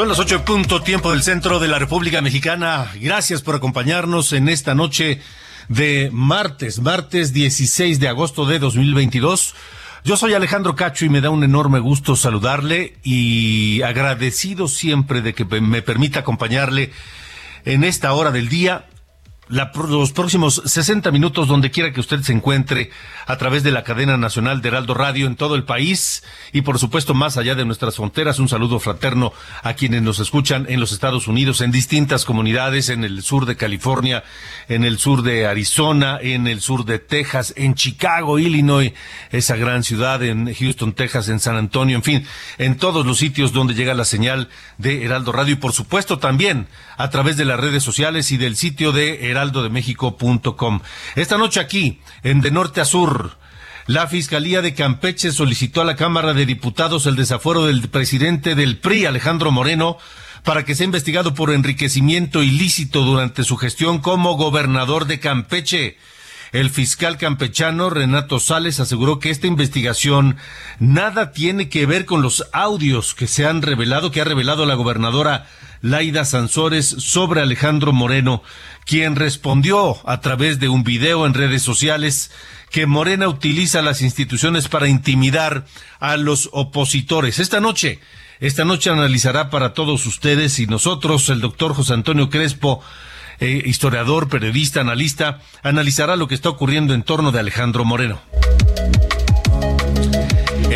Son las ocho punto tiempo del centro de la República Mexicana. Gracias por acompañarnos en esta noche de martes, martes 16 de agosto de 2022. Yo soy Alejandro Cacho y me da un enorme gusto saludarle y agradecido siempre de que me permita acompañarle en esta hora del día los próximos 60 minutos donde quiera que usted se encuentre a través de la cadena nacional de Heraldo Radio en todo el país y por supuesto más allá de nuestras fronteras. Un saludo fraterno a quienes nos escuchan en los Estados Unidos, en distintas comunidades, en el sur de California, en el sur de Arizona, en el sur de Texas, en Chicago, Illinois, esa gran ciudad, en Houston, Texas, en San Antonio, en fin, en todos los sitios donde llega la señal de Heraldo Radio y por supuesto también a través de las redes sociales y del sitio de Heraldo heraldodemexico.com. Esta noche aquí, en De Norte a Sur, la Fiscalía de Campeche solicitó a la Cámara de Diputados el desafuero del presidente del PRI, Alejandro Moreno, para que sea investigado por enriquecimiento ilícito durante su gestión como gobernador de Campeche. El fiscal campechano Renato Sales aseguró que esta investigación nada tiene que ver con los audios que se han revelado, que ha revelado la gobernadora Laida Sansores sobre Alejandro Moreno, quien respondió a través de un video en redes sociales que Morena utiliza las instituciones para intimidar a los opositores. Esta noche, esta noche analizará para todos ustedes y nosotros el doctor José Antonio Crespo eh, historiador, periodista, analista, analizará lo que está ocurriendo en torno de Alejandro Moreno.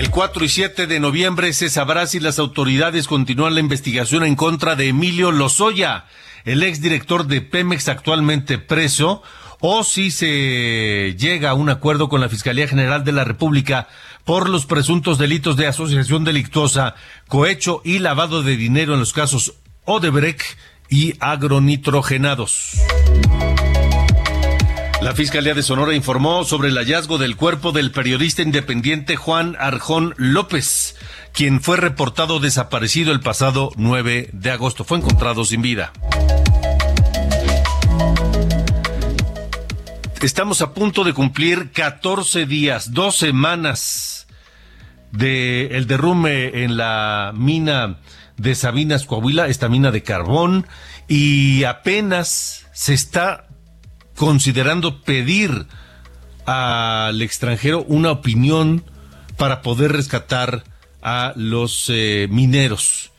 El 4 y 7 de noviembre se sabrá si las autoridades continúan la investigación en contra de Emilio Lozoya, el exdirector de Pemex actualmente preso, o si se llega a un acuerdo con la Fiscalía General de la República por los presuntos delitos de asociación delictuosa, cohecho y lavado de dinero en los casos Odebrecht y agronitrogenados. La Fiscalía de Sonora informó sobre el hallazgo del cuerpo del periodista independiente Juan Arjón López, quien fue reportado desaparecido el pasado 9 de agosto. Fue encontrado sin vida. Estamos a punto de cumplir 14 días, dos semanas de el derrumbe en la mina de Sabinas, Coahuila, esta mina de carbón, y apenas se está considerando pedir al extranjero una opinión para poder rescatar a los eh, mineros.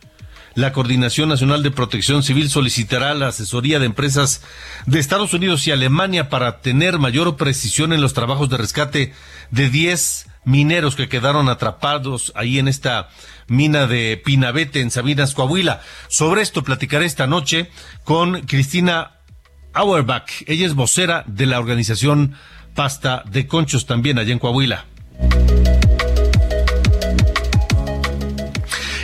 La Coordinación Nacional de Protección Civil solicitará la asesoría de empresas de Estados Unidos y Alemania para tener mayor precisión en los trabajos de rescate de 10 mineros que quedaron atrapados ahí en esta mina de Pinabete en Sabinas, Coahuila. Sobre esto platicaré esta noche con Cristina Auerbach. Ella es vocera de la organización Pasta de Conchos también allá en Coahuila.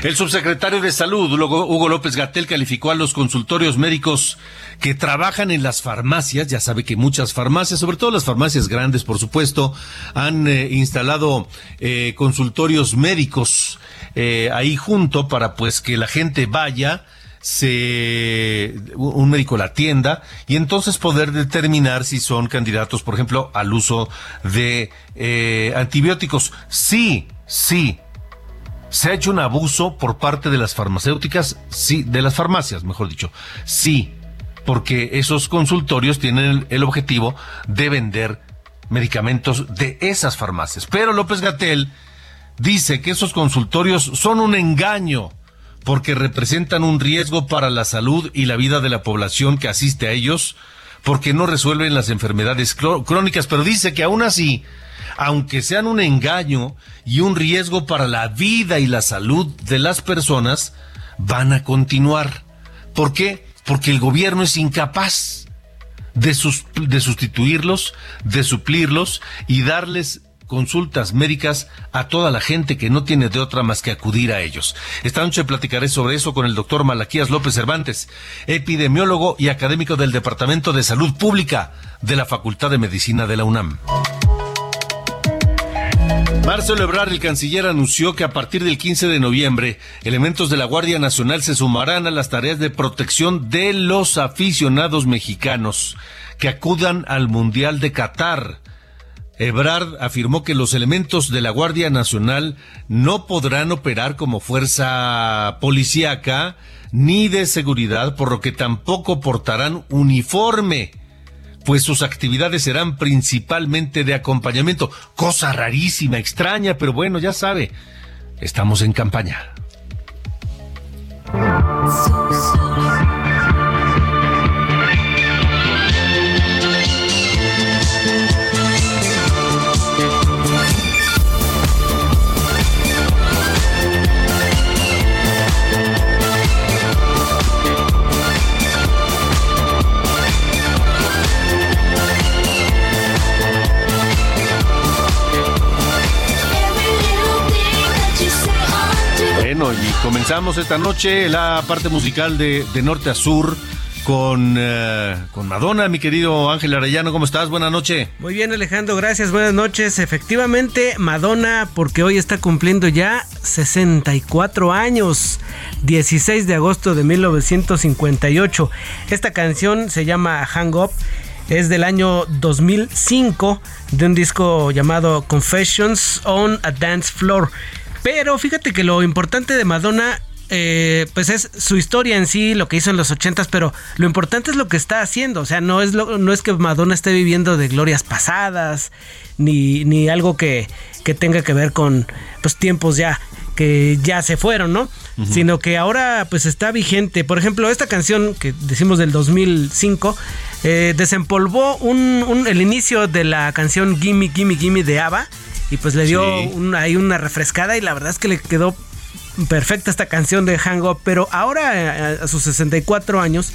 El subsecretario de Salud, Hugo López Gatel, calificó a los consultorios médicos que trabajan en las farmacias. Ya sabe que muchas farmacias, sobre todo las farmacias grandes, por supuesto, han eh, instalado eh, consultorios médicos eh, ahí junto para pues que la gente vaya se un médico la atienda y entonces poder determinar si son candidatos, por ejemplo, al uso de antibióticos. Sí, sí, ¿Se ha hecho un abuso por parte de las farmacéuticas? Sí, de las farmacias, mejor dicho. Sí, porque esos consultorios tienen el, objetivo de vender medicamentos de esas farmacias. Pero López Gatel dice que esos consultorios son un engaño porque representan un riesgo para la salud y la vida de la población que asiste a ellos, porque no resuelven las enfermedades crónicas, pero dice que aún así, aunque sean un engaño y un riesgo para la vida y la salud de las personas, van a continuar. ¿Por qué? Porque el gobierno es incapaz de, de sustituirlos, de suplirlos y darles consultas médicas a toda la gente que no tiene de otra más que acudir a ellos. Esta noche platicaré sobre eso con el doctor Malaquías López Cervantes, epidemiólogo y académico del Departamento de Salud Pública de la Facultad de Medicina de la UNAM. Marcelo Ebrard, el canciller, anunció que a partir del 15 de noviembre, elementos de la Guardia Nacional se sumarán a las tareas de protección de los aficionados mexicanos que acudan al Mundial de Qatar. Ebrard afirmó que los elementos de la Guardia Nacional no podrán operar como fuerza policíaca ni de seguridad, por lo que tampoco portarán uniforme pues sus actividades serán principalmente de acompañamiento. Cosa rarísima, extraña, pero bueno, ya sabe, estamos en campaña. Comenzamos esta noche la parte musical de, norte a sur con, eh, con Madonna, mi querido Ángel Arellano. ¿Cómo estás? Buenas noches. Muy bien, Alejandro, gracias. Buenas noches. Efectivamente, Madonna, porque hoy está cumpliendo ya 64 años, 16 de agosto de 1958. Esta canción se llama Hang Up. Es del año 2005 de un disco llamado Confessions on a Dance Floor. Pero fíjate que lo importante de Madonna eh, pues es su historia en sí, lo que hizo en los ochentas, pero lo importante es lo que está haciendo. O sea, no es, lo, no es que Madonna esté viviendo de glorias pasadas, ni, ni algo que, que, tenga que ver con pues, tiempos ya que ya se fueron, ¿no? Sino que ahora pues está vigente. Por ejemplo, esta canción que decimos del 2005 eh, desempolvó un, el inicio de la canción Gimme, Gimme, Gimme de ABBA y pues le dio ahí una refrescada y la verdad es que le quedó perfecta esta canción de Hang Up, pero ahora a, sus 64 años,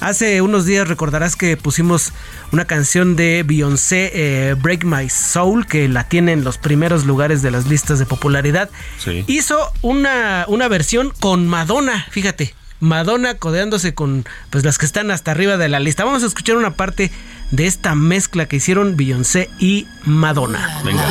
hace unos días recordarás que pusimos una canción de Beyoncé, eh, Break My Soul, que la tiene en los primeros lugares de las listas de popularidad. Hizo una, una versión con Madonna, fíjate. Madonna codeándose con pues las que están hasta arriba de la lista. Vamos a escuchar una parte de esta mezcla que hicieron Beyoncé y Madonna. Venga.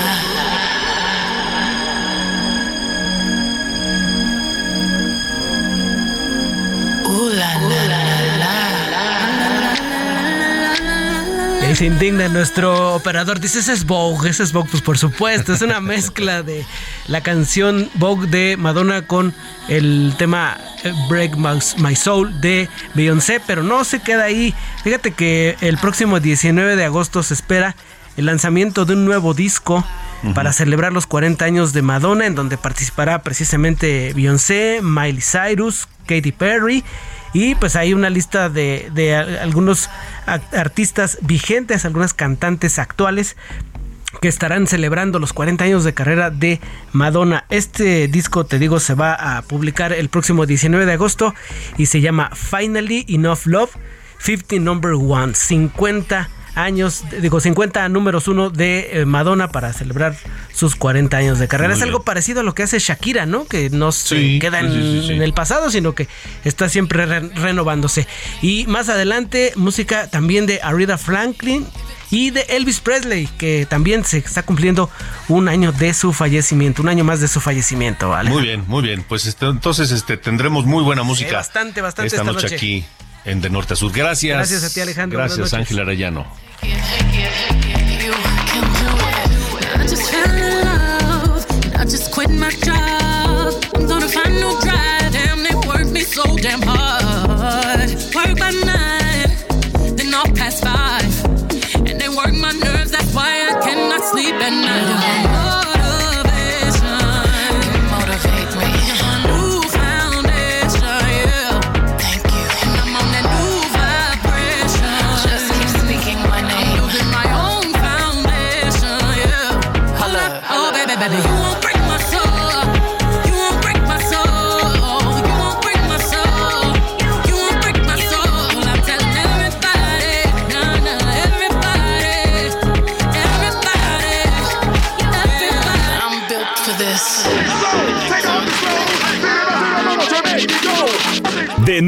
Se indigna nuestro operador. Dice, ese es Vogue, ese es Vogue. Pues por supuesto, es una mezcla de la canción Vogue de Madonna con el tema eh, Break My Soul de Beyoncé, pero no se queda ahí. Fíjate que el próximo 19 de agosto se espera el lanzamiento de un nuevo disco para celebrar los 40 años de Madonna, en donde participará precisamente Beyoncé, Miley Cyrus, Katy Perry y pues hay una lista de, algunos artistas vigentes, algunas cantantes actuales que estarán celebrando los 40 años de carrera de Madonna. Este disco, te digo, se va a publicar el próximo 19 de agosto y se llama Finally Enough Love 50 Number One, 50 años, digo 50 números uno de eh, Madonna para celebrar sus 40 años de carrera. es algo parecido a lo que hace Shakira, ¿no? Que no se queda en, el pasado, sino que está siempre renovándose. Y más adelante, música también de Aretha Franklin y de Elvis Presley, que también se está cumpliendo un año de su fallecimiento, un año más de su fallecimiento. ¿vale? Muy bien, muy bien. Pues este, entonces este, tendremos muy buena música. bastante, bastante esta, noche, aquí en De Norte a Sur. Gracias. Gracias a ti, Alejandro. Gracias, Ángel Arellano. You can do it. I just fell in love. I just quit my job.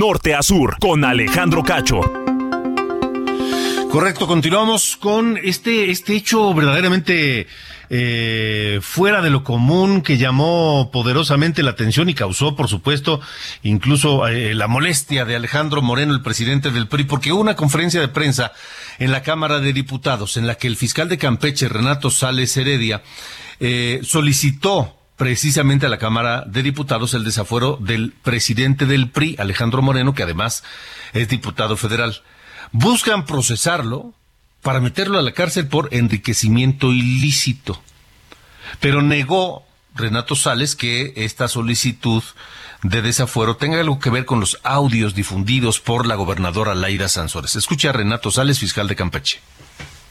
Norte a con Alejandro Cacho. Correcto, continuamos con este, este hecho verdaderamente eh, fuera de lo común que llamó poderosamente la atención y causó, por supuesto, incluso eh, la molestia de Alejandro Moreno, el presidente del PRI, porque hubo una conferencia de prensa en la Cámara de Diputados en la que el fiscal de Campeche, Renato Sales Heredia, eh, solicitó precisamente a la Cámara de Diputados el desafuero del presidente del PRI, Alejandro Moreno, que además es diputado federal. Buscan procesarlo para meterlo a la cárcel por enriquecimiento ilícito. Pero negó Renato Sales que esta solicitud de desafuero tenga algo que ver con los audios difundidos por la gobernadora Laida Sansores. Escucha a Renato Sales, fiscal de Campeche.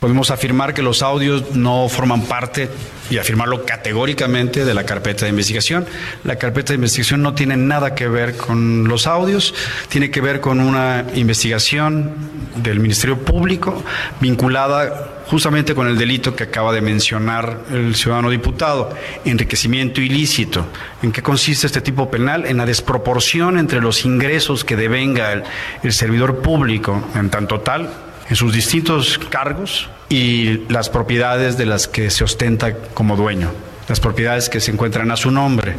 Podemos afirmar que los audios no forman parte, y afirmarlo categóricamente, de la carpeta de investigación. La carpeta de investigación no tiene nada que ver con los audios, tiene que ver con una investigación del Ministerio Público vinculada justamente con el delito que acaba de mencionar el ciudadano diputado, enriquecimiento ilícito. ¿En qué consiste este tipo penal? En la desproporción entre los ingresos que devenga el, servidor público en tanto tal en sus distintos cargos y las propiedades de las que se ostenta como dueño, las propiedades que se encuentran a su nombre.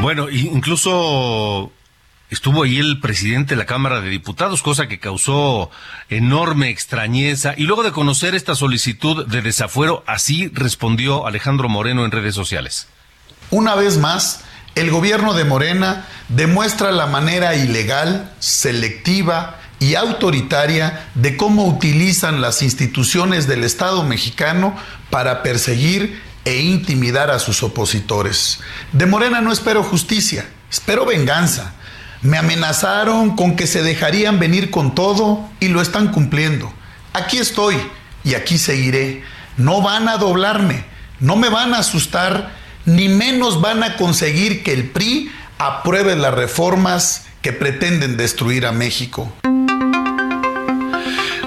Bueno, incluso estuvo ahí el presidente de la Cámara de Diputados, cosa que causó enorme extrañeza. Y luego de conocer esta solicitud de desafuero, así respondió Alejandro Moreno en redes sociales. Una vez más, el gobierno de Morena demuestra la manera ilegal, selectiva, y autoritaria de cómo utilizan las instituciones del Estado mexicano para perseguir e intimidar a sus opositores. De Morena no espero justicia, espero venganza. Me amenazaron con que se dejarían venir con todo y lo están cumpliendo. Aquí estoy y aquí seguiré. No van a doblarme, no me van a asustar, ni menos van a conseguir que el PRI apruebe las reformas que pretenden destruir a México.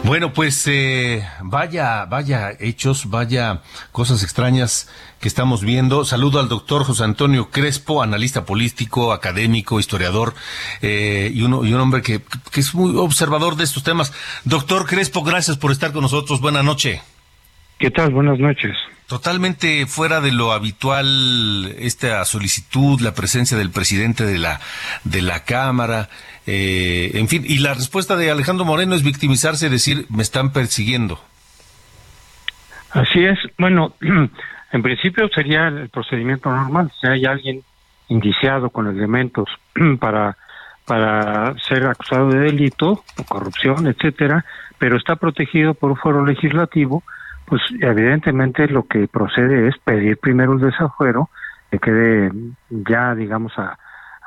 Bueno, pues eh, vaya, vaya hechos, vaya cosas extrañas que estamos viendo. Saludo al doctor José Antonio Crespo, analista político, académico, historiador eh, y, uno, y un hombre que, que es muy observador de estos temas. Doctor Crespo, gracias por estar con nosotros. Buenas noches. ¿Qué tal? Buenas noches. Totalmente fuera de lo habitual esta solicitud, la presencia del presidente de la de la Cámara, eh, en fin, y la respuesta de Alejandro Moreno es victimizarse y decir, me están persiguiendo. Así es. Bueno, en principio sería el procedimiento normal. Si hay alguien indiciado con elementos para, para ser acusado de delito o corrupción, etcétera, pero está protegido por un foro legislativo, pues evidentemente lo que procede es pedir primero el desafuero, que quede ya, digamos, a,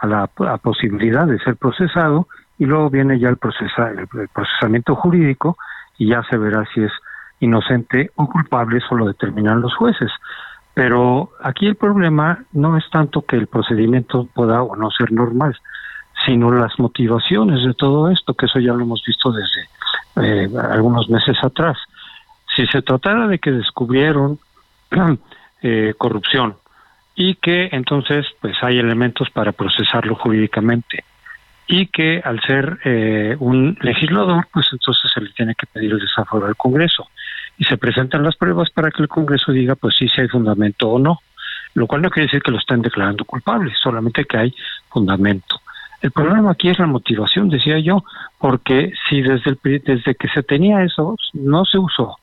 a la posibilidad de ser procesado y luego viene ya el, procesa, el, procesamiento jurídico y ya se verá si es inocente o culpable, eso lo determinan los jueces. Pero aquí el problema no es tanto que el procedimiento pueda o no ser normal, sino las motivaciones de todo esto, que eso ya lo hemos visto desde eh, algunos meses atrás. Si se tratara de que descubrieron eh, corrupción, y que entonces pues hay elementos para procesarlo jurídicamente y que al ser eh, un legislador pues entonces se le tiene que pedir el desafuero al Congreso y se presentan las pruebas para que el Congreso diga pues si hay fundamento o no lo cual no quiere decir que lo estén declarando culpable solamente que hay fundamento. El problema aquí es la motivación decía yo porque si desde el desde que se tenía eso no se usó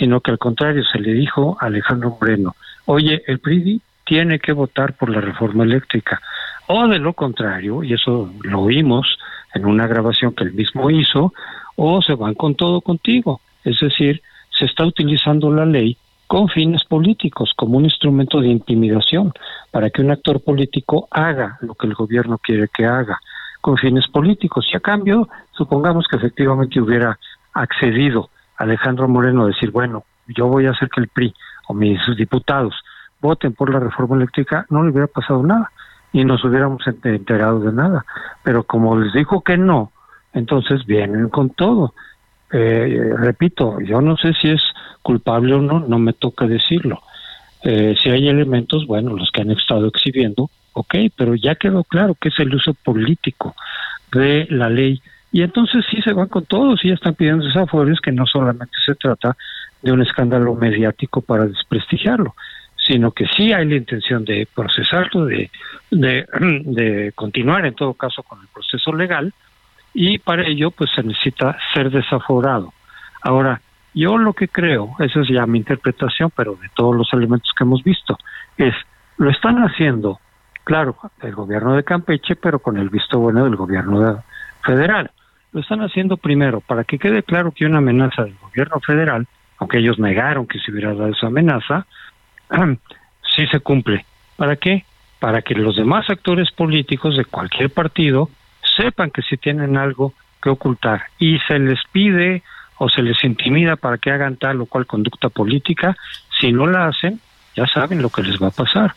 sino que al contrario se le dijo a Alejandro Moreno oye el PRI tiene que votar por la reforma eléctrica. O de lo contrario, y eso lo vimos en una grabación que él mismo hizo, o se van con todo contigo. Es decir, se está utilizando la ley con fines políticos, como un instrumento de intimidación, para que un actor político haga lo que el gobierno quiere que haga, con fines políticos. Y a cambio, supongamos que efectivamente hubiera accedido Alejandro Moreno decir, bueno, yo voy a hacer que el PRI o mis diputados voten por la reforma eléctrica, no le hubiera pasado nada y nos hubiéramos enterado de nada. Pero como les dijo que no, entonces vienen con todo. Eh, repito, yo no sé si es culpable o no, no me toca decirlo. Eh, si hay elementos, bueno, los que han estado exhibiendo, ok, pero ya quedó claro que es el uso político de la ley. Y entonces sí se van con todos y ya están pidiendo desaforios que no solamente se trata de un escándalo mediático para desprestigiarlo, sino que sí hay la intención de procesarlo, de, de, de continuar en todo caso con el proceso legal, y para ello pues se necesita ser desaforado. Ahora, yo lo que creo, esa es ya mi interpretación, pero de todos los elementos que hemos visto, es lo están haciendo, claro, el gobierno de Campeche, pero con el visto bueno del gobierno federal. Lo están haciendo primero para que quede claro que una amenaza del gobierno federal, aunque ellos negaron que se hubiera dado esa amenaza, sí se cumple. ¿Para qué? Para que los demás actores políticos de cualquier partido sepan que si tienen algo que ocultar y se les pide o se les intimida para que hagan tal o cual conducta política, si no la hacen, ya saben lo que les va a pasar.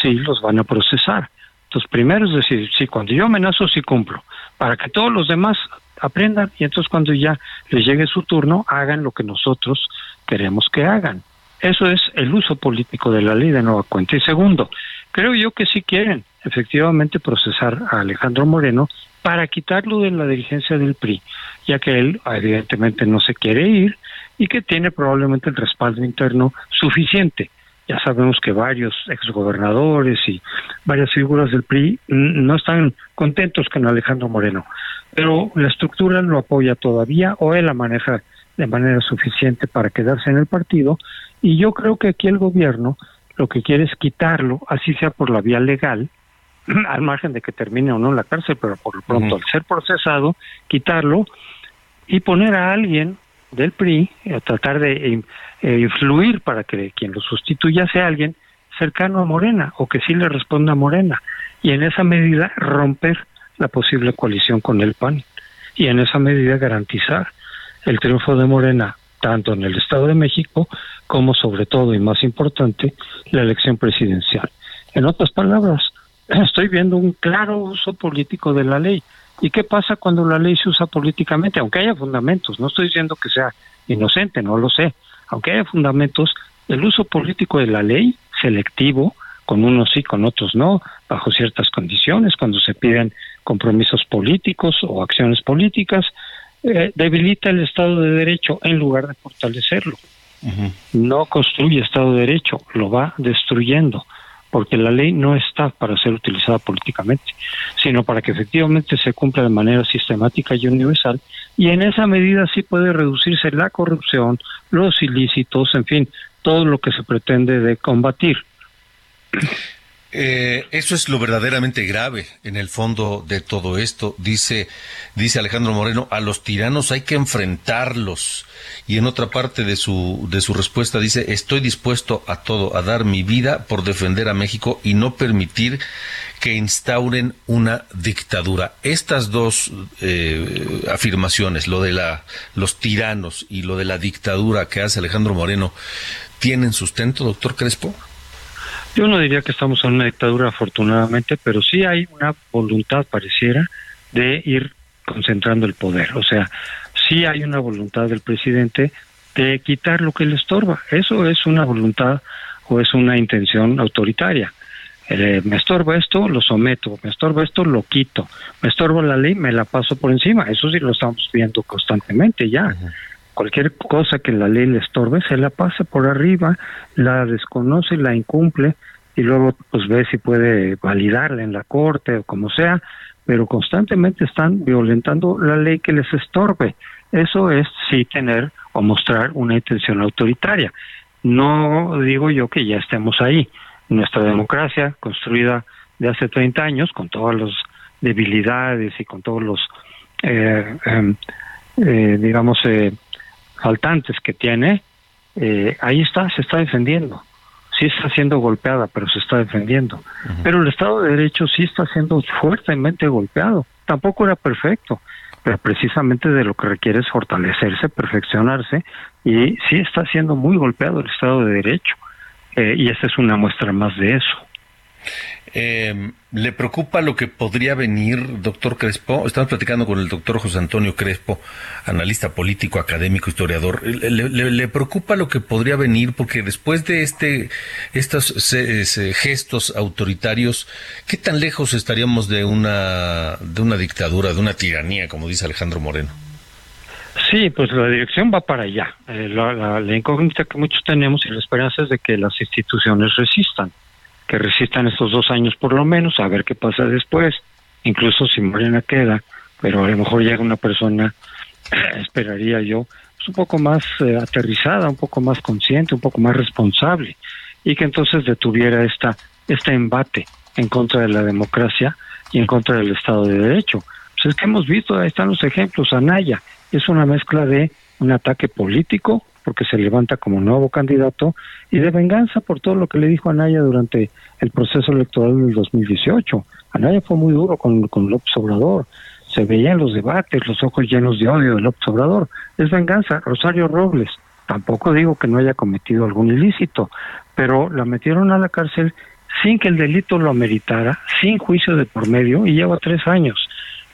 Sí, los van a procesar. Entonces, primero es decir, sí, cuando yo amenazo, sí cumplo, para que todos los demás aprendan y entonces cuando ya les llegue su turno, hagan lo que nosotros queremos que hagan. Eso es el uso político de la ley de nueva cuenta. Y segundo, creo yo que sí quieren efectivamente procesar a Alejandro Moreno para quitarlo de la dirigencia del PRI, ya que él evidentemente no se quiere ir y que tiene probablemente el respaldo interno suficiente. Ya sabemos que varios exgobernadores y varias figuras del PRI no están contentos con Alejandro Moreno, pero la estructura lo apoya todavía o él la maneja de manera suficiente para quedarse en el partido. Y yo creo que aquí el gobierno lo que quiere es quitarlo, así sea por la vía legal, al margen de que termine o no en la cárcel, pero por lo pronto al ser procesado, quitarlo y poner a alguien del PRI a tratar de eh, influir para que quien lo sustituya sea alguien cercano a Morena o que sí le responda a Morena. Y en esa medida romper la posible coalición con el PAN y en esa medida garantizar el triunfo de Morena tanto en el Estado de México como sobre todo y más importante la elección presidencial. En otras palabras, estoy viendo un claro uso político de la ley. ¿Y qué pasa cuando la ley se usa políticamente? Aunque haya fundamentos, no estoy diciendo que sea inocente, no lo sé. Aunque haya fundamentos, el uso político de la ley, selectivo, con unos sí, con otros no, bajo ciertas condiciones, cuando se piden compromisos políticos o acciones políticas, eh, debilita el Estado de Derecho en lugar de fortalecerlo. No construye Estado de Derecho, lo va destruyendo porque la ley no está para ser utilizada políticamente, sino para que efectivamente se cumpla de manera sistemática y universal, y en esa medida sí puede reducirse la corrupción, los ilícitos, en fin, todo lo que se pretende de combatir. Eh, eso es lo verdaderamente grave en el fondo de todo esto. Dice, dice Alejandro Moreno, a los tiranos hay que enfrentarlos. Y en otra parte de su, de su respuesta dice, estoy dispuesto a todo, a dar mi vida por defender a México y no permitir que instauren una dictadura. Estas dos eh, afirmaciones, lo de la, los tiranos y lo de la dictadura que hace Alejandro Moreno, ¿tienen sustento, doctor Crespo? Yo no diría que estamos en una dictadura afortunadamente, pero sí hay una voluntad, pareciera, de ir concentrando el poder. O sea, sí hay una voluntad del presidente de quitar lo que le estorba. Eso es una voluntad o es una intención autoritaria. Eh, me estorba esto, lo someto, me estorba esto, lo quito, me estorba la ley, me la paso por encima. Eso sí lo estamos viendo constantemente ya cualquier cosa que la ley le estorbe, se la pasa por arriba, la desconoce, la incumple y luego pues ve si puede validarla en la corte o como sea, pero constantemente están violentando la ley que les estorbe. Eso es sí tener o mostrar una intención autoritaria. No digo yo que ya estemos ahí. Nuestra democracia, construida de hace 30 años, con todas las debilidades y con todos los, eh, em, eh, digamos, eh, faltantes que tiene, eh, ahí está, se está defendiendo. Sí está siendo golpeada, pero se está defendiendo. Pero el Estado de Derecho sí está siendo fuertemente golpeado. Tampoco era perfecto, pero precisamente de lo que requiere es fortalecerse, perfeccionarse, y sí está siendo muy golpeado el Estado de Derecho. Eh, y esta es una muestra más de eso. Eh, ¿Le preocupa lo que podría venir, doctor Crespo? Estamos platicando con el doctor José Antonio Crespo, analista político, académico, historiador. ¿Le, preocupa lo que podría venir? Porque después de este, estos gestos autoritarios, ¿qué tan lejos estaríamos de una, de una dictadura, de una tiranía, como dice Alejandro Moreno? Sí, pues la dirección va para allá. Eh, la, la incógnita que muchos tenemos y la esperanza es de que las instituciones resistan que resistan estos dos años por lo menos, a ver qué pasa después, incluso si Morena queda, pero a lo mejor llega una persona, esperaría yo, pues un poco más eh, aterrizada, un poco más consciente, un poco más responsable, y que entonces detuviera esta, este embate en contra de la democracia y en contra del Estado de Derecho. Pues es que hemos visto, ahí están los ejemplos, Anaya, es una mezcla de un ataque político porque se levanta como nuevo candidato, y de venganza por todo lo que le dijo Anaya durante el proceso electoral del 2018. Anaya fue muy duro con, con López Obrador, se veía en los debates los ojos llenos de odio de López Obrador. Es venganza. Rosario Robles, tampoco digo que no haya cometido algún ilícito, pero la metieron a la cárcel sin que el delito lo ameritara, sin juicio de por medio, y lleva tres años.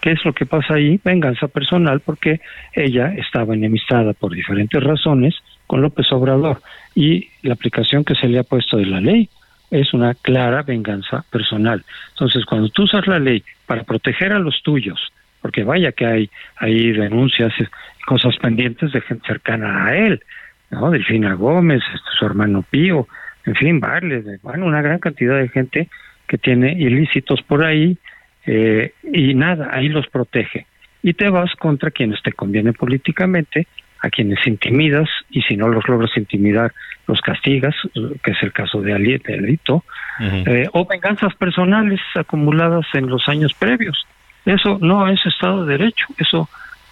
¿Qué es lo que pasa ahí? Venganza personal porque ella estaba enemistada por diferentes razones con López Obrador y la aplicación que se le ha puesto de la ley es una clara venganza personal. Entonces, cuando tú usas la ley para proteger a los tuyos, porque vaya que hay hay denuncias y cosas pendientes de gente cercana a él, ¿no? Delfina Gómez, este, su hermano Pío, en fin, vale, bueno, una gran cantidad de gente que tiene ilícitos por ahí eh, y nada, ahí los protege. Y te vas contra quienes te conviene políticamente, a quienes intimidas, y si no los logras intimidar, los castigas, que es el caso de Alito, eh, o venganzas personales acumuladas en los años previos. Eso no es Estado de Derecho, eso,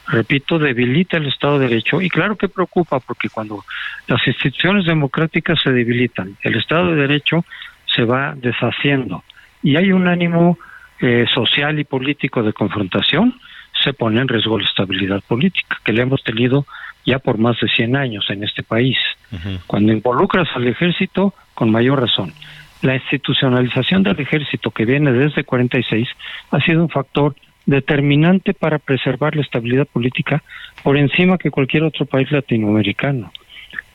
repito, debilita el Estado de Derecho y claro que preocupa porque cuando las instituciones democráticas se debilitan, el Estado de Derecho se va deshaciendo y hay un ánimo eh, social y político de confrontación, se pone en riesgo la estabilidad política, que le hemos tenido ya por más de 100 años en este país. Cuando involucras al ejército, con mayor razón. La institucionalización del ejército que viene desde 46 ha sido un factor determinante para preservar la estabilidad política por encima que cualquier otro país latinoamericano.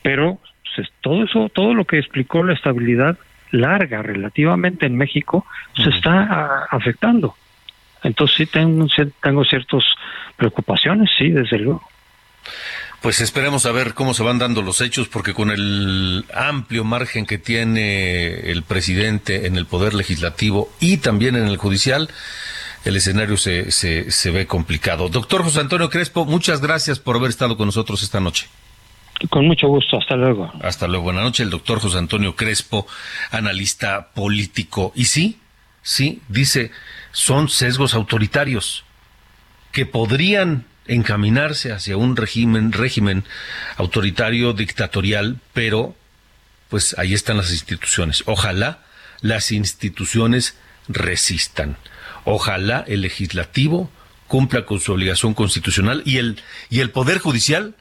Pero pues, todo eso, todo lo que explicó la estabilidad larga relativamente en México se está ah, afectando. Entonces sí tengo, tengo ciertas preocupaciones, sí, desde luego. Pues esperemos a ver cómo se van dando los hechos, porque con el amplio margen que tiene el presidente en el poder legislativo y también en el judicial, el escenario se, se, se ve complicado. Doctor José Antonio Crespo, muchas gracias por haber estado con nosotros esta noche. Con mucho gusto, hasta luego. Hasta luego. Buenas noches, el doctor José Antonio Crespo, analista político. Y sí, sí, dice, son sesgos autoritarios que podrían encaminarse hacia un régimen, régimen autoritario, dictatorial, pero pues ahí están las instituciones. Ojalá las instituciones resistan. Ojalá el legislativo cumpla con su obligación constitucional y el, y el poder judicial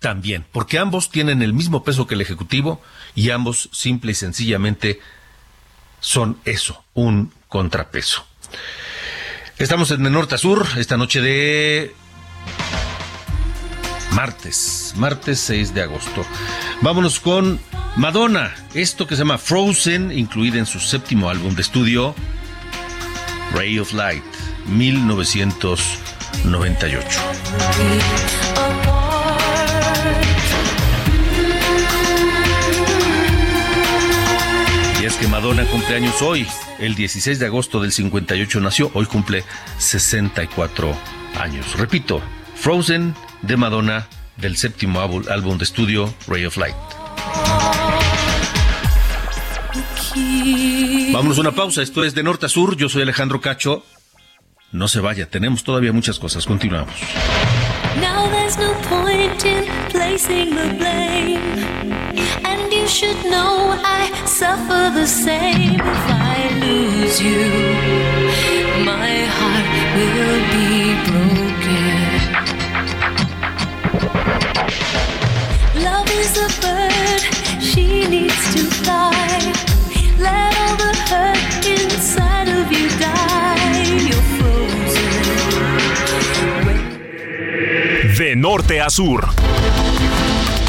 también, porque ambos tienen el mismo peso que el Ejecutivo y ambos simple y sencillamente son eso, un contrapeso. Estamos en el norte a sur, esta noche de martes, martes 6 de agosto. Vámonos con Madonna, esto que se llama Frozen, incluida en su séptimo álbum de estudio, Ray of Light, 1998. Que Madonna cumple años hoy. El 16 de agosto del 58 nació, hoy cumple 64 años. Repito, Frozen de Madonna del séptimo álbum de estudio Ray of Light. Vámonos a una pausa, esto es de norte a sur, yo soy Alejandro Cacho. No se vaya, tenemos todavía muchas cosas, continuamos. Now should know I suffer the same if I lose you. My heart will be broken. Love is a bird, she needs to fly. Let all the hurt inside of you die. You're frozen. De norte a sur.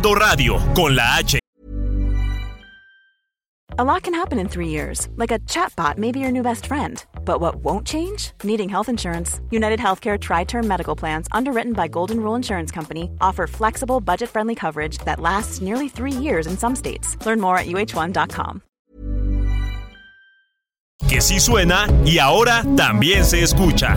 Heraldo Radio, con la H. A lot can happen in three years, like a chatbot may be your new best friend. But what won't change? Needing health insurance. United Healthcare Tri Term Medical Plans, underwritten by Golden Rule Insurance Company, offer flexible, budget friendly coverage that lasts nearly three years in some states. Learn more at uh1.com. Que sí suena y ahora también se escucha.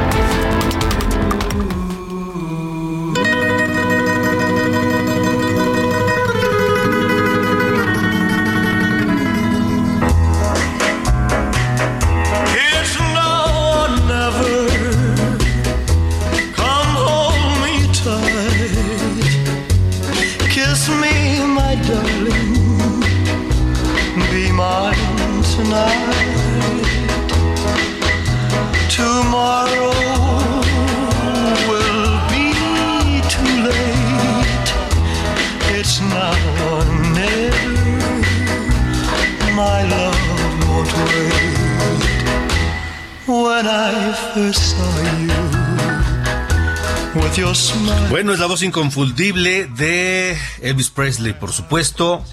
Bueno, es la voz inconfundible de Elvis Presley, por supuesto,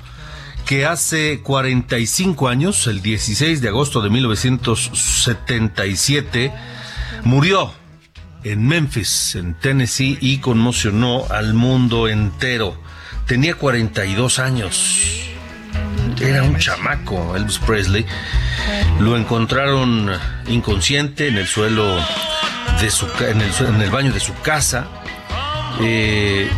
que hace 45 años, el 16 de agosto de 1977, murió en Memphis, en Tennessee, y conmocionó al mundo entero. Tenía 42 años. Era un chamaco, Elvis Presley. Lo encontraron inconsciente en el suelo de su en el, en el baño de su casa. Eh,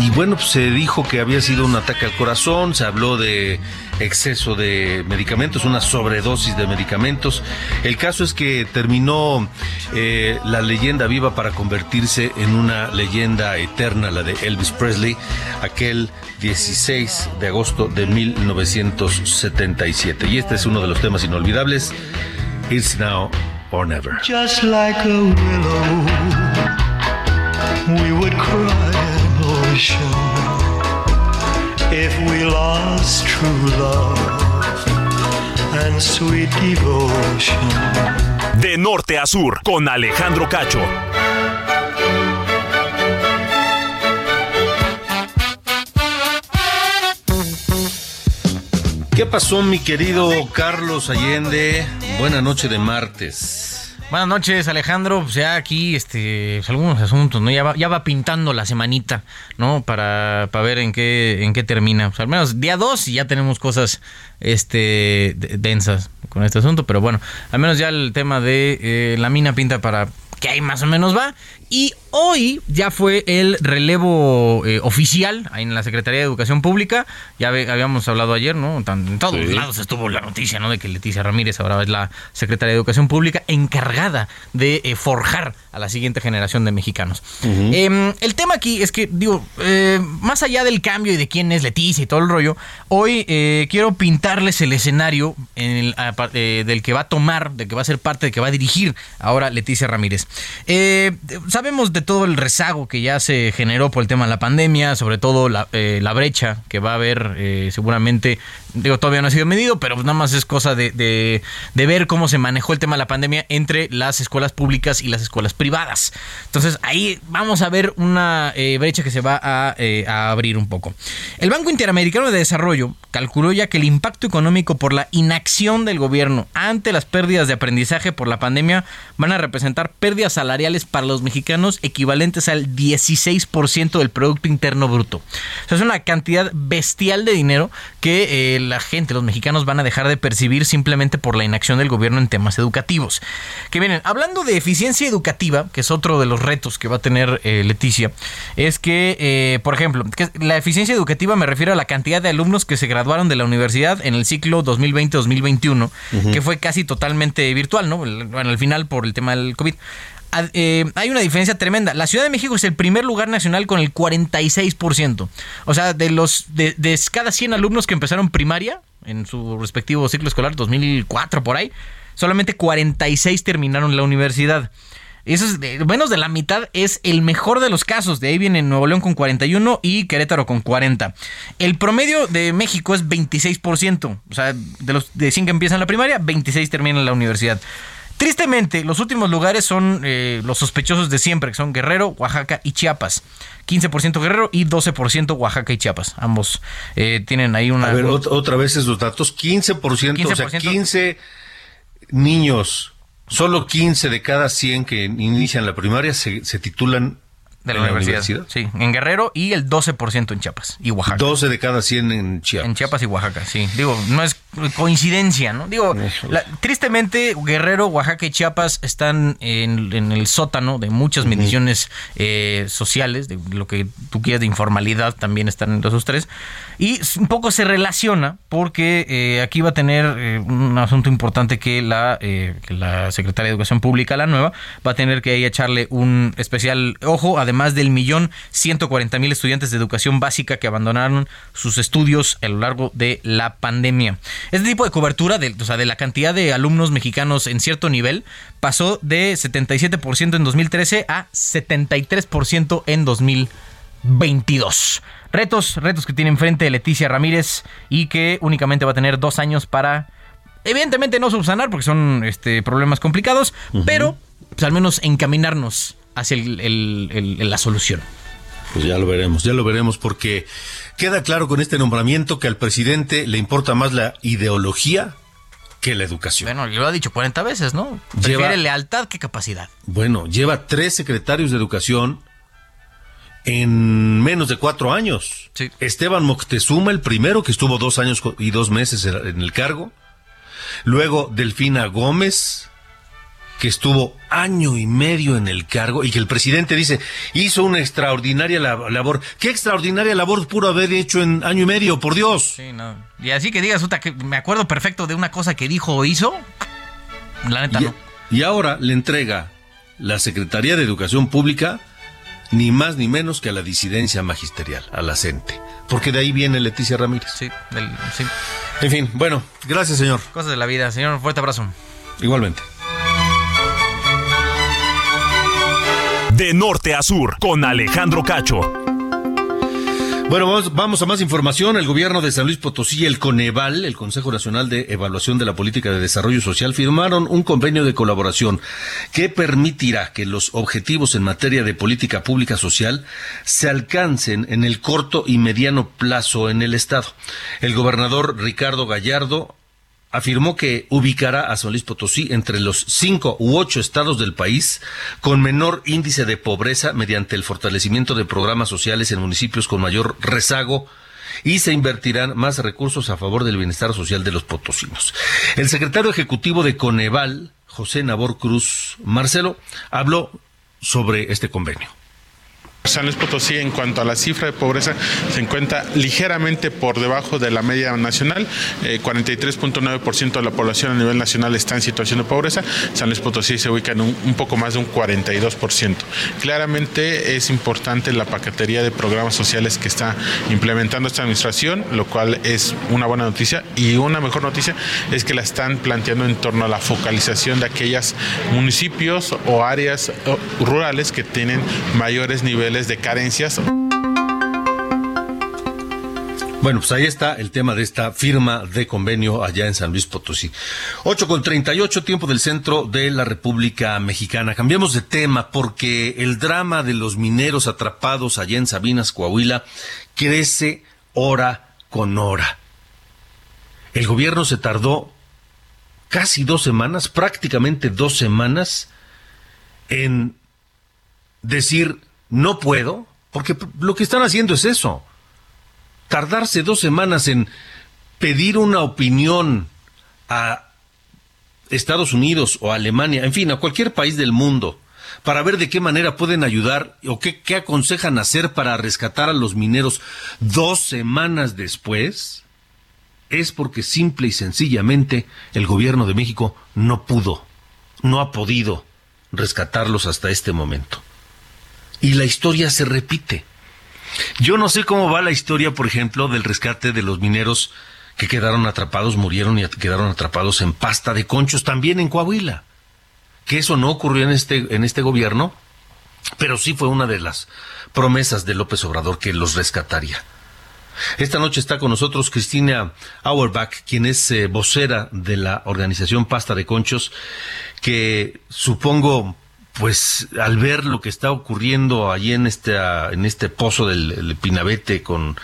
y bueno, pues se dijo que había sido un ataque al corazón, se habló de exceso de medicamentos, una sobredosis de medicamentos. El caso es que terminó eh, la leyenda viva para convertirse en una leyenda eterna, la de Elvis Presley, aquel 16 de agosto de 1977. Y este es uno de los temas inolvidables, It's Now or Never. Just like a willow, we would cry an ocean if we lost true love and sweet devotion. De norte a sur, con Alejandro Cacho. ¿Qué pasó, mi querido Carlos Allende? Buena noche de martes. Buenas noches, Alejandro. Pues ya aquí, este, pues algunos asuntos, ¿no? Ya va, ya va pintando la semanita, ¿no? Para, para ver en qué, en qué termina. Pues al menos día 2 y ya tenemos cosas, este, de- densas con este asunto. Pero bueno, al menos ya el tema de eh, la mina pinta para que ahí más o menos va. Y hoy ya fue el relevo eh, oficial en la Secretaría de Educación Pública. Ya habíamos hablado ayer, ¿no? En todos Sí. lados estuvo la noticia, ¿no? De que Leticia Ramírez ahora es la Secretaria de Educación Pública encargada de eh, forjar a la siguiente generación de mexicanos. Eh, el tema aquí es que, digo, eh, más allá del cambio y de quién es Leticia y todo el rollo, hoy eh, quiero pintarles el escenario en el- del que va a tomar, del que va a ser parte, del que va a dirigir ahora Leticia Ramírez. Eh, sabemos de todo el rezago que ya se generó por el tema de la pandemia, sobre todo la, eh, la brecha que va a haber eh, seguramente digo, todavía no ha sido medido, pero nada más es cosa de, de- ver cómo se manejó el tema de la pandemia entre las escuelas públicas y las escuelas privadas. Entonces ahí vamos a ver una eh, brecha que se va a, eh, a abrir un poco. El Banco Interamericano de Desarrollo calculó ya que el impacto económico por la inacción del gobierno ante las pérdidas de aprendizaje por la pandemia van a representar pérdidas salariales para los mexicanos equivalentes al 16% del Producto Interno Bruto. O sea, es una cantidad bestial de dinero que eh, la gente, los mexicanos, van a dejar de percibir simplemente por la inacción del gobierno en temas educativos. Que miren, hablando de eficiencia educativa, que es otro de los retos que va a tener eh, Leticia, es que, eh, por ejemplo, que la eficiencia educativa me refiero a la cantidad de alumnos que se graduaron de la universidad en el ciclo 2020-2021, Ujú. que fue casi totalmente virtual, ¿no? Bueno, al final por el tema del COVID. Eh, hay una diferencia tremenda. La Ciudad de México es el primer lugar nacional con el 46%. O sea, de los de, cada 100 alumnos que empezaron primaria en su respectivo ciclo escolar 2004 por ahí, solamente 46 terminaron la universidad. Eso es menos de la mitad es el mejor de los casos. De ahí viene Nuevo León con 41 y Querétaro con 40. El promedio de México es 26%. O sea, de los de 100 que empiezan la primaria, 26 terminan la universidad. Tristemente, los últimos lugares son eh, los sospechosos de siempre, que son Guerrero, Oaxaca y Chiapas. 15% Guerrero y 12% Oaxaca y Chiapas. Ambos eh, tienen ahí una... A ver, ot- otra vez esos datos, 15%, o sea, 15%. 15 niños, solo 15 de cada 100 que inician la primaria se, se titulan de la en universidad. Sí, en Guerrero y el 12% en Chiapas y Oaxaca. 12 de cada 100 en Chiapas. En Chiapas y Oaxaca, sí. Digo, no es coincidencia, ¿no? Digo, la- tristemente, Guerrero, Oaxaca y Chiapas están en, en el sótano de muchas mediciones eh, sociales, de lo que tú quieras de informalidad, también están entre esos tres. Y un poco se relaciona porque eh, aquí va a tener eh, un asunto importante que la, eh, que la Secretaria de Educación Pública, la nueva, va a tener que ahí echarle un especial ojo, además del millón ciento cuarenta mil estudiantes de educación básica que abandonaron sus estudios a lo largo de la pandemia. Este tipo de cobertura, de, o sea, de la cantidad de alumnos mexicanos en cierto nivel, pasó de 77% en 2013 a 73% en 2022. Retos, retos que tiene enfrente Leticia Ramírez y que únicamente va a tener dos años para, evidentemente no subsanar porque son este, problemas complicados, pero pues, al menos encaminarnos hacia el- el- el- la solución. Pues ya lo veremos, ya lo veremos, porque queda claro con este nombramiento que al presidente le importa más la ideología que la educación. Bueno, lo ha dicho 40 veces, ¿no? Lleva- Prefiere lealtad que capacidad. Bueno, lleva tres secretarios de educación en menos de cuatro años. Esteban Moctezuma, el primero que estuvo dos años y dos meses en el cargo. Luego Delfina Gómez, que estuvo año y medio en el cargo y que el presidente dice hizo una extraordinaria lab- labor. ¿Qué extraordinaria labor pudo haber hecho en año y medio, por Dios? Sí, no. Y así que digas, que me acuerdo perfecto de una cosa que dijo o hizo. La neta Y, no. y ahora le entrega la Secretaría de Educación Pública ni más ni menos que a la disidencia magisterial, a la CENTE. Porque de ahí viene Leticia Ramírez. Sí, del- sí. En fin, bueno, gracias señor. Cosas de la vida. Señor, un fuerte abrazo. Igualmente. De norte a sur, con Alejandro Cacho. Bueno, vamos, a más información. El gobierno de San Luis Potosí y el Coneval, el Consejo Nacional de Evaluación de la Política de Desarrollo Social, firmaron un convenio de colaboración que permitirá que los objetivos en materia de política pública social se alcancen en el corto y mediano plazo en el Estado. El gobernador Ricardo Gallardo afirmó que ubicará a San Luis Potosí entre los cinco u ocho estados del país con menor índice de pobreza mediante el fortalecimiento de programas sociales en municipios con mayor rezago y se invertirán más recursos a favor del bienestar social de los potosinos. El secretario ejecutivo de Coneval, José Nabor Cruz Marcelo, habló sobre este convenio. San Luis Potosí en cuanto a la cifra de pobreza se encuentra ligeramente por debajo de la media nacional, eh, 43.9% de la población a nivel nacional está en situación de pobreza, San Luis Potosí se ubica en un, un poco más de un 42%. Claramente es importante la paquetería de programas sociales que está implementando esta administración, lo cual es una buena noticia. Y una mejor noticia es que la están planteando en torno a la focalización de aquellos municipios o áreas rurales que tienen mayores niveles de carencias. Bueno, pues ahí está el tema de esta firma de convenio allá en San Luis Potosí. 8 con 38, tiempo del centro de la República Mexicana. Cambiamos de tema porque el drama de los mineros atrapados allá en Sabinas, Coahuila, crece hora con hora. El gobierno se tardó casi dos semanas, prácticamente dos semanas, en decir no puedo, porque lo que están haciendo es eso tardarse dos semanas en pedir una opinión a Estados Unidos o a Alemania, en fin, a cualquier país del mundo, para ver de qué manera pueden ayudar o qué, qué aconsejan hacer para rescatar a los mineros dos semanas después, es porque simple y sencillamente el gobierno de México no pudo, no ha podido rescatarlos hasta este momento. Y la historia se repite. Yo no sé cómo va la historia, por ejemplo, del rescate de los mineros que quedaron atrapados, murieron y quedaron atrapados en pasta de conchos, también en Coahuila. Que eso no ocurrió en este, en este gobierno, pero sí fue una de las promesas de López Obrador que los rescataría. Esta noche está con nosotros Cristina Auerbach, quien es eh, vocera de la organización Pasta de Conchos, que supongo pues al ver lo que está ocurriendo allí en este, en este pozo del Pinabete con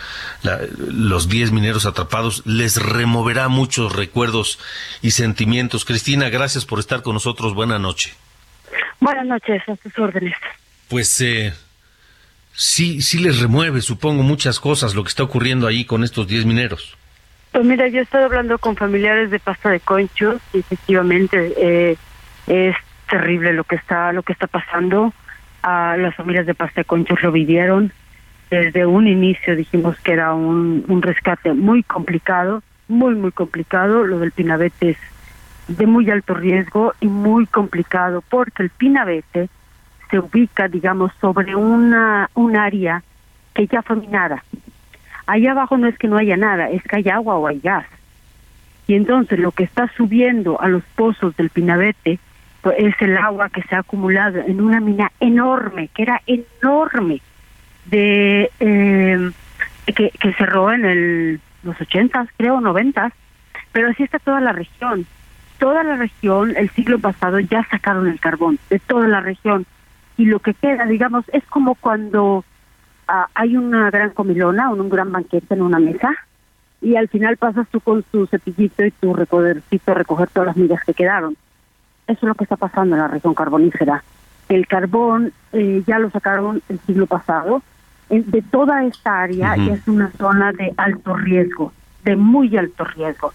los 10 mineros atrapados, les removerá muchos recuerdos y sentimientos. Cristina, gracias por estar con nosotros. Buenas noches. Buenas noches, a sus órdenes. Pues eh, sí, sí les remueve, supongo, muchas cosas lo que está ocurriendo ahí con estos 10 mineros. Pues mira, yo he estado hablando con familiares de Pasta de Conchos y efectivamente eh, es terrible lo que está lo que está pasando. A las familias de Pasta Conchos lo vivieron. Desde un inicio dijimos que era un, un rescate muy complicado, muy, muy complicado. Lo del Pinabete es de muy alto riesgo y muy complicado porque el Pinabete se ubica, digamos, sobre una un área que ya fue minada. Allá abajo no es que no haya nada, es que hay agua o hay gas. Y entonces lo que está subiendo a los pozos del Pinabete es el agua que se ha acumulado en una mina enorme, que era enorme, de eh, que, que cerró en los ochentas, creo, noventas, pero así está toda la región. Toda la región, el siglo pasado, ya sacaron el carbón de toda la región. Y lo que queda, digamos, es como cuando ah, hay una gran comilona o un gran banquete en una mesa y al final pasas tú con tu cepillito y tu recogercito a recoger todas las migas que quedaron eso es lo que está pasando en la región carbonífera. El carbón eh, ya lo sacaron el siglo pasado. De toda esta área ya es una zona de alto riesgo, de muy alto riesgo.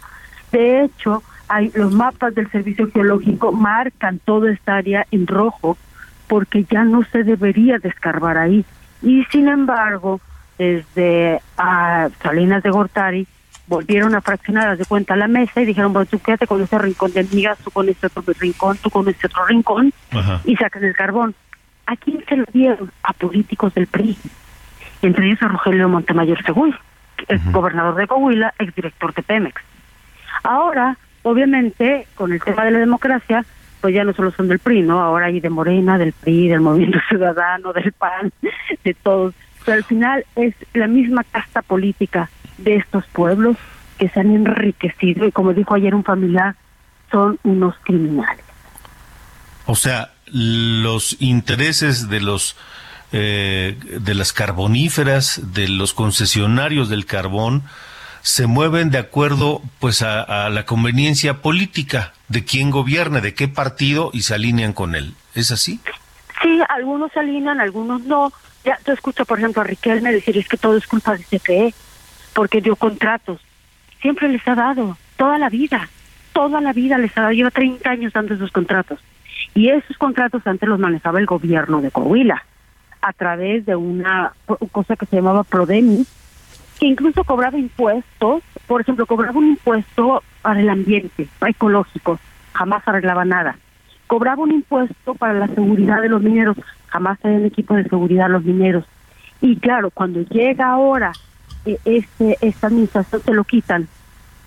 De hecho, hay los mapas del Servicio Geológico marcan toda esta área en rojo porque ya no se debería descarbar ahí. Y sin embargo, desde a Salinas de Gortari volvieron a fraccionar de cuenta la mesa y dijeron, bueno, tú quédate con este rincón de migas, tú con este otro rincón, tú con este otro rincón, y sacan el carbón. ¿A quién se lo dieron? A políticos del PRI, entre ellos a Rogelio Montemayor Segui, el gobernador de Coahuila, exdirector de Pemex. Ahora, obviamente, con el tema de la democracia, pues ya no solo son del PRI, ¿no? Ahora hay de Morena, del PRI, del Movimiento Ciudadano, del PAN, de todos. Pero al final es la misma casta política de estos pueblos que se han enriquecido y como dijo ayer un familiar, son unos criminales. O sea, los intereses de los eh, de las carboníferas, de los concesionarios del carbón, se mueven de acuerdo pues a, la conveniencia política de quién gobierna, de qué partido y se alinean con él. ¿Es así? Sí, algunos se alinean, algunos no. Ya te escucho, por ejemplo, a Riquelme decir es que todo es culpa de CFE porque dio contratos. Siempre les ha dado, toda la vida, toda la vida les ha dado, lleva 30 años dando esos contratos. Y esos contratos antes los manejaba el gobierno de Coahuila, a través de una cosa que se llamaba Prodemi, que incluso cobraba impuestos, por ejemplo, cobraba un impuesto para el ambiente, ecológico, jamás arreglaba nada. Cobraba un impuesto para la seguridad de los mineros, jamás tenían equipo de seguridad los mineros. Y claro, cuando llega ahora este, esta administración se lo quitan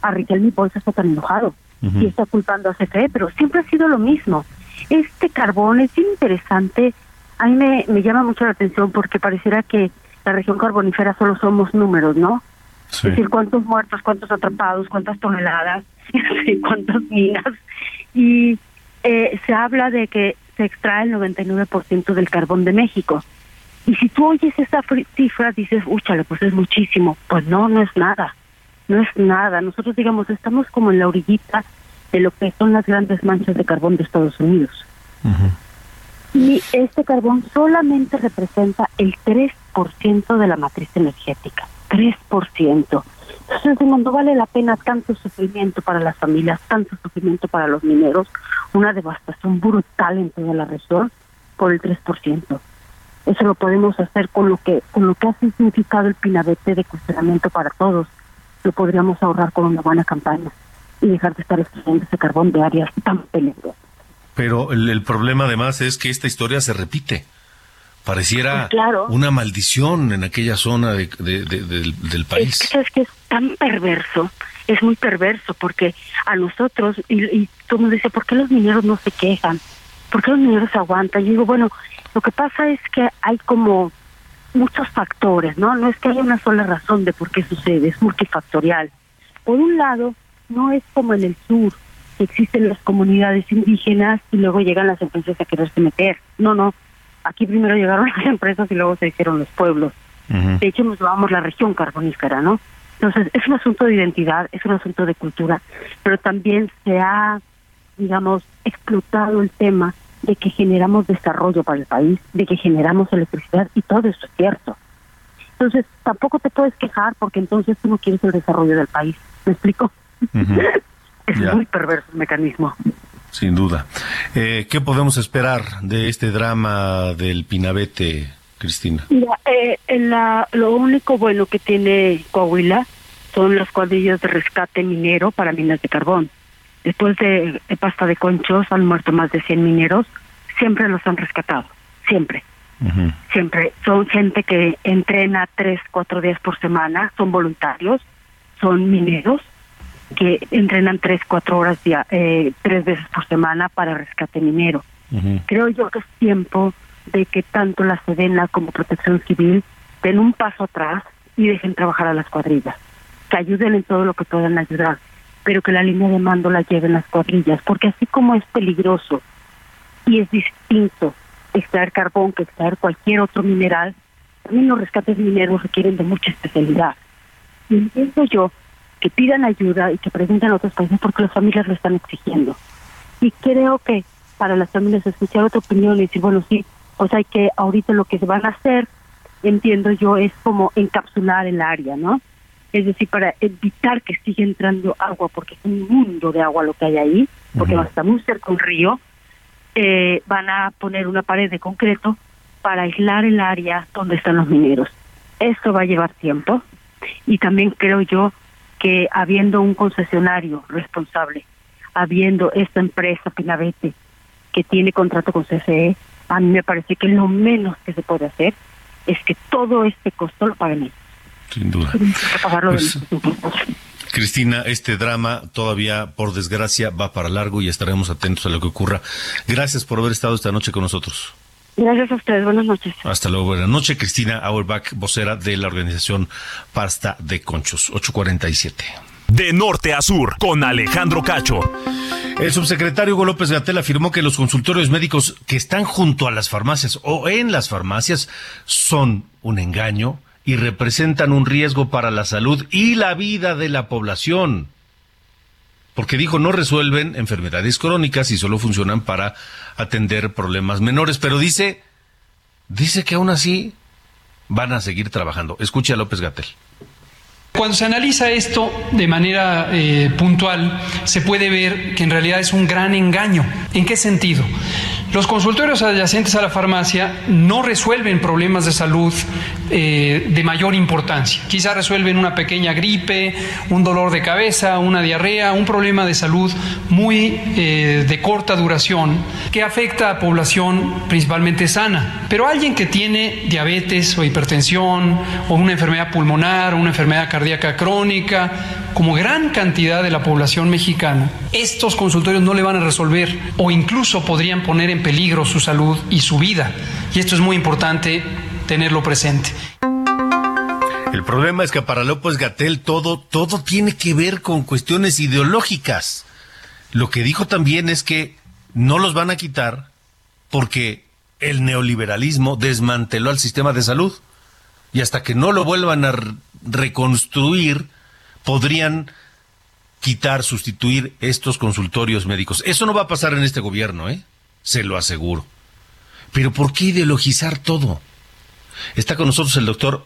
a Riquelme por eso está tan enojado y está culpando a CFE, pero siempre ha sido lo mismo. Este carbón es interesante, a mí me, me llama mucho la atención porque pareciera que la región carbonífera solo somos números, ¿no? Es decir, cuántos muertos, cuántos atrapados, cuántas toneladas, cuántas minas. Y eh, se habla de que se extrae el 99% del carbón de México. Y si tú oyes esa cifra, dices, úchale, pues es muchísimo. Pues no, no es nada. No es nada. Nosotros, digamos, estamos como en la orillita de lo que son las grandes manchas de carbón de Estados Unidos. Y este carbón solamente representa el 3% de la matriz energética. 3%. Entonces, no vale la pena tanto sufrimiento para las familias, tanto sufrimiento para los mineros, una devastación brutal en toda la región por el 3%. Eso lo podemos hacer con lo que con lo que ha significado el pinabete de cuestionamiento para todos. Lo podríamos ahorrar con una buena campaña y dejar de estar extrayendo ese carbón de áreas tan peligrosas. Pero el, el problema además es que esta historia se repite. Pareciera Pues claro. una maldición en aquella zona de- de- de- del, del país. Es que, es tan perverso, es muy perverso, porque a nosotros, y, y todo el mundo dice, ¿por qué los mineros no se quejan? ¿Por qué los mineros aguantan? Yo digo, bueno, lo que pasa es que hay como muchos factores, ¿no? No es que haya una sola razón de por qué sucede, es multifactorial. Por un lado, no es como en el sur, que existen las comunidades indígenas y luego llegan las empresas a quererse meter. No, no. Aquí primero llegaron las empresas y luego se hicieron los pueblos. De hecho, nos llamamos la región carbonífera, ¿no? Entonces, es un asunto de identidad, es un asunto de cultura, pero también se ha, digamos, explotado el tema de que generamos desarrollo para el país, de que generamos electricidad, y todo eso es cierto. Entonces, tampoco te puedes quejar porque entonces tú no quieres el desarrollo del país. ¿Me explico? Es Ya. muy perverso el mecanismo. Sin duda. Eh, ¿Qué podemos esperar de este drama del Pinabete, Cristina? Mira, eh, en la, lo único bueno que tiene Coahuila son las cuadrillas de rescate minero para minas de carbón. Después de, de pasta de conchos han muerto más de 100 mineros, siempre los han rescatado, siempre, siempre. Son gente que entrena tres, cuatro días por semana, son voluntarios, son mineros que entrenan tres, cuatro horas día, eh, tres veces por semana para rescate minero. Creo yo que es tiempo de que tanto la Sedena como Protección Civil den un paso atrás y dejen trabajar a las cuadrillas, que ayuden en todo lo que puedan ayudar, pero que la línea de mando la lleven las cuadrillas, porque así como es peligroso y es distinto extraer carbón que extraer cualquier otro mineral, también los rescates mineros requieren de mucha especialidad. Y entiendo yo que pidan ayuda y que pregunten a otros países porque las familias lo están exigiendo. Y creo que para las familias escuchar otra opinión y decir, bueno, sí, pues hay que, ahorita lo que se van a hacer, entiendo yo, es como encapsular el área, ¿no? Es decir, para evitar que siga entrando agua, porque es un mundo de agua lo que hay ahí, porque va a estar muy cerca un río, eh, van a poner una pared de concreto para aislar el área donde están los mineros. Esto va a llevar tiempo y también creo yo que habiendo un concesionario responsable, habiendo esta empresa Pinabete que tiene contrato con CFE, a mí me parece que lo menos que se puede hacer es que todo este costo lo paguen ellos. Sin duda. Pues-. Cristina, este drama todavía, por desgracia, va para largo y estaremos atentos a lo que ocurra. Gracias por haber estado esta noche con nosotros. Gracias a ustedes, buenas noches. Hasta luego, buenas noches. Cristina Auerbach, vocera de la organización Pasta de Conchos, 847. De norte a sur, con Alejandro Cacho. El subsecretario Hugo López Gatel afirmó que los consultorios médicos que están junto a las farmacias o en las farmacias son un engaño y representan un riesgo para la salud y la vida de la población. Porque dijo, no resuelven enfermedades crónicas y solo funcionan para atender problemas menores. Pero dice, dice que aún así van a seguir trabajando. Escuche a López Gatel. Cuando se analiza esto de manera eh, puntual, se puede ver que en realidad es un gran engaño. ¿En qué sentido? Los consultorios adyacentes a la farmacia no resuelven problemas de salud eh, de mayor importancia. Quizá resuelven una pequeña gripe, un dolor de cabeza, una diarrea, un problema de salud muy eh, de corta duración que afecta a población principalmente sana. Pero alguien que tiene diabetes o hipertensión o una enfermedad pulmonar o una enfermedad cardíaca crónica, como gran cantidad de la población mexicana, estos consultorios no le van a resolver o incluso podrían poner en peligro su salud y su vida. Y esto es muy importante tenerlo presente. El problema es que para López Gatel todo, todo tiene que ver con cuestiones ideológicas. Lo que dijo también es que no los van a quitar porque el neoliberalismo desmanteló al sistema de salud. Y hasta que no lo vuelvan a reconstruir, podrían quitar, sustituir estos consultorios médicos. Eso no va a pasar en este gobierno, ¿eh? Se lo aseguro. Pero ¿por qué ideologizar todo? Está con nosotros el doctor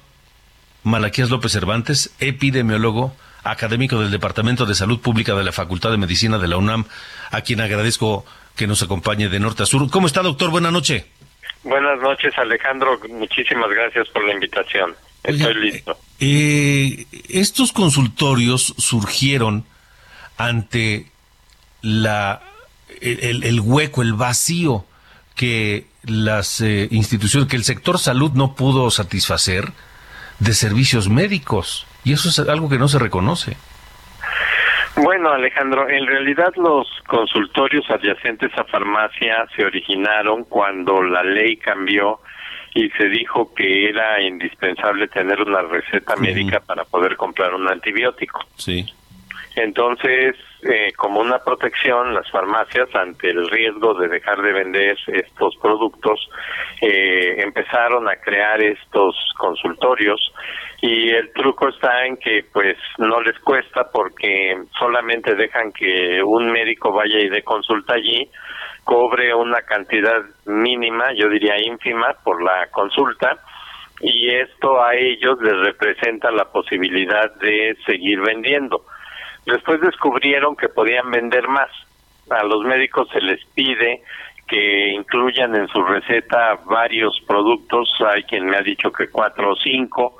Malaquías López Cervantes, epidemiólogo, académico del Departamento de Salud Pública de la Facultad de Medicina de la UNAM, a quien agradezco que nos acompañe de norte a sur. ¿Cómo está, doctor? Buenas noches. Buenas noches, Alejandro. Muchísimas gracias por la invitación. Estoy listo. Eh, estos consultorios surgieron ante la el, el- el hueco, el vacío que las eh, instituciones, que el sector salud no pudo satisfacer de servicios médicos. Y eso es algo que no se reconoce. Bueno, Alejandro, en realidad los consultorios adyacentes a farmacia se originaron cuando la ley cambió y se dijo que era indispensable tener una receta médica para poder comprar un antibiótico. Sí. Entonces, eh, como una protección, las farmacias, ante el riesgo de dejar de vender estos productos, eh, empezaron a crear estos consultorios y el truco está en que pues no les cuesta porque solamente dejan que un médico vaya y dé consulta allí, cobre una cantidad mínima, yo diría ínfima, por la consulta y esto a ellos les representa la posibilidad de seguir vendiendo. Después descubrieron que podían vender más. A los médicos se les pide que incluyan en su receta varios productos, hay quien me ha dicho que cuatro o cinco,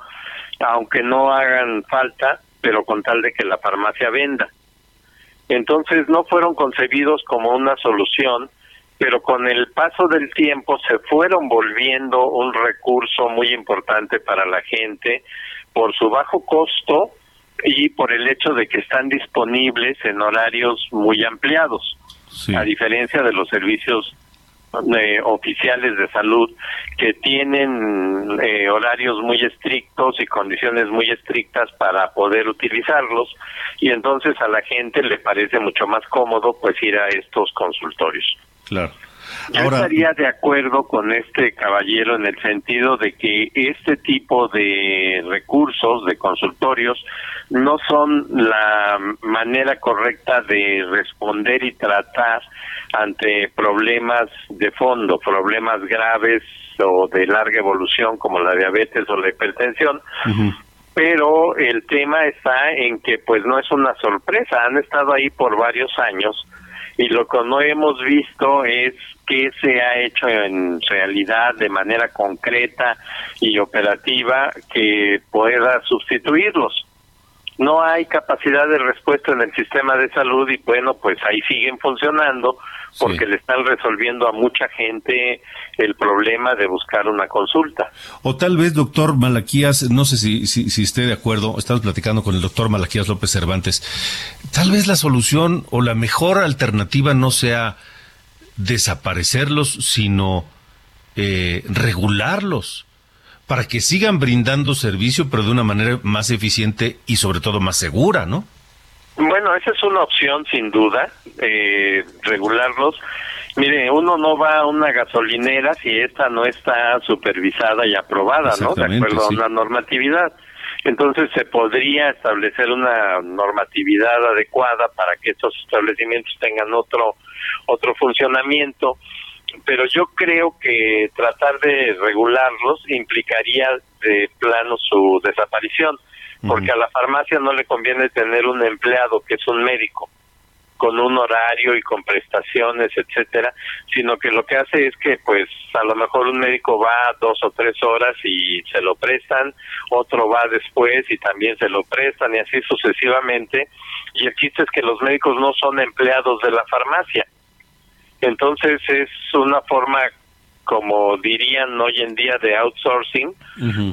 aunque no hagan falta, pero con tal de que la farmacia venda. Entonces no fueron concebidos como una solución, pero con el paso del tiempo se fueron volviendo un recurso muy importante para la gente por su bajo costo y por el hecho de que están disponibles en horarios muy ampliados, a diferencia de los servicios eh, oficiales de salud que tienen eh, horarios muy estrictos y condiciones muy estrictas para poder utilizarlos y entonces a la gente le parece mucho más cómodo pues ir a estos consultorios. Claro. Yo estaría de acuerdo con este caballero en el sentido de que este tipo de recursos, de consultorios, no son la manera correcta de responder y tratar ante problemas de fondo, problemas graves o de larga evolución como la diabetes o la hipertensión, pero el tema está en que pues no es una sorpresa, han estado ahí por varios años y lo que no hemos visto es qué se ha hecho en realidad de manera concreta y operativa que pueda sustituirlos. No hay capacidad de respuesta en el sistema de salud y bueno, pues ahí siguen funcionando porque le están resolviendo a mucha gente el problema de buscar una consulta. O tal vez, doctor Malaquías, no sé si, si, si esté de acuerdo, estamos platicando con el doctor Malaquías López Cervantes, tal vez la solución o la mejor alternativa no sea desaparecerlos, sino eh, regularlos para que sigan brindando servicio, pero de una manera más eficiente y sobre todo más segura, ¿no? Bueno, esa es una opción sin duda, eh, regularlos. Mire, uno no va a una gasolinera si esta no está supervisada y aprobada, ¿no? De acuerdo sí. a una normatividad. Entonces se podría establecer una normatividad adecuada para que estos establecimientos tengan otro otro funcionamiento, pero yo creo que tratar de regularlos implicaría de plano su desaparición, porque a la farmacia no le conviene tener un empleado que es un médico con un horario y con prestaciones, etcétera, sino que lo que hace es que pues a lo mejor un médico va dos o tres horas y se lo prestan, otro va después y también se lo prestan y así sucesivamente, y el chiste es que los médicos no son empleados de la farmacia. Entonces es una forma como dirían hoy en día de outsourcing,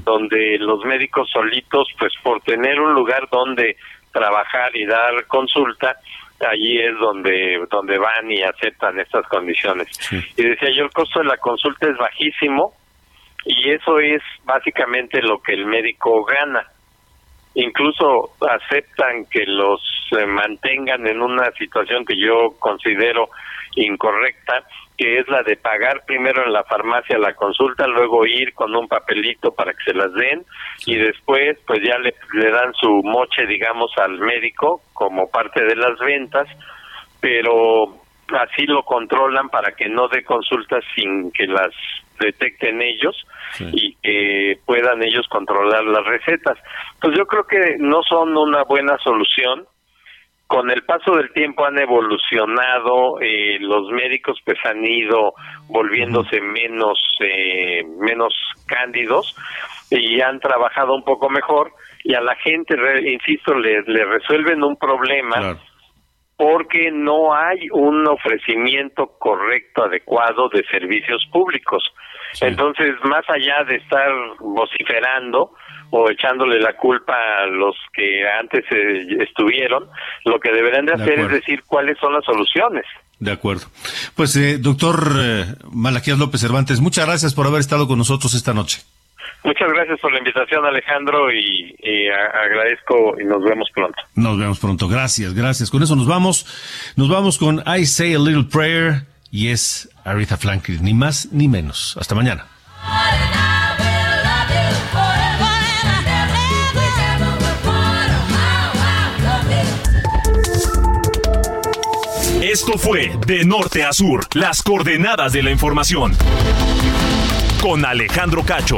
donde los médicos solitos, pues por tener un lugar donde trabajar y dar consulta, allí es donde donde van y aceptan estas condiciones. Y decía yo, el costo de la consulta es bajísimo y eso es básicamente lo que el médico gana. Incluso aceptan que los eh, mantengan en una situación que yo considero incorrecta, que es la de pagar primero en la farmacia la consulta, luego ir con un papelito para que se las den y después pues ya le, le dan su moche, digamos, al médico como parte de las ventas, pero así lo controlan para que no dé consultas sin que las detecten ellos y que puedan ellos controlar las recetas. Pues yo creo que no son una buena solución. Con el paso del tiempo han evolucionado, eh, los médicos pues han ido volviéndose menos eh, menos cándidos y han trabajado un poco mejor y a la gente, re- insisto, le, le resuelven un problema porque no hay un ofrecimiento correcto, adecuado de servicios públicos. Entonces, más allá de estar vociferando o echándole la culpa a los que antes eh, estuvieron, lo que deberían de De hacer es decir cuáles son las soluciones. De acuerdo. Pues, eh, doctor eh, Malaquías López Cervantes, muchas gracias por haber estado con nosotros esta noche. Muchas gracias por la invitación, Alejandro, y, agradezco y nos vemos pronto. Nos vemos pronto. Gracias, gracias. Con eso nos vamos. Nos vamos con I Say a Little Prayer y es Aretha Franklin, ni más ni menos. Hasta mañana. Esto fue De Norte a Sur, las coordenadas de la información. Con Alejandro Cacho.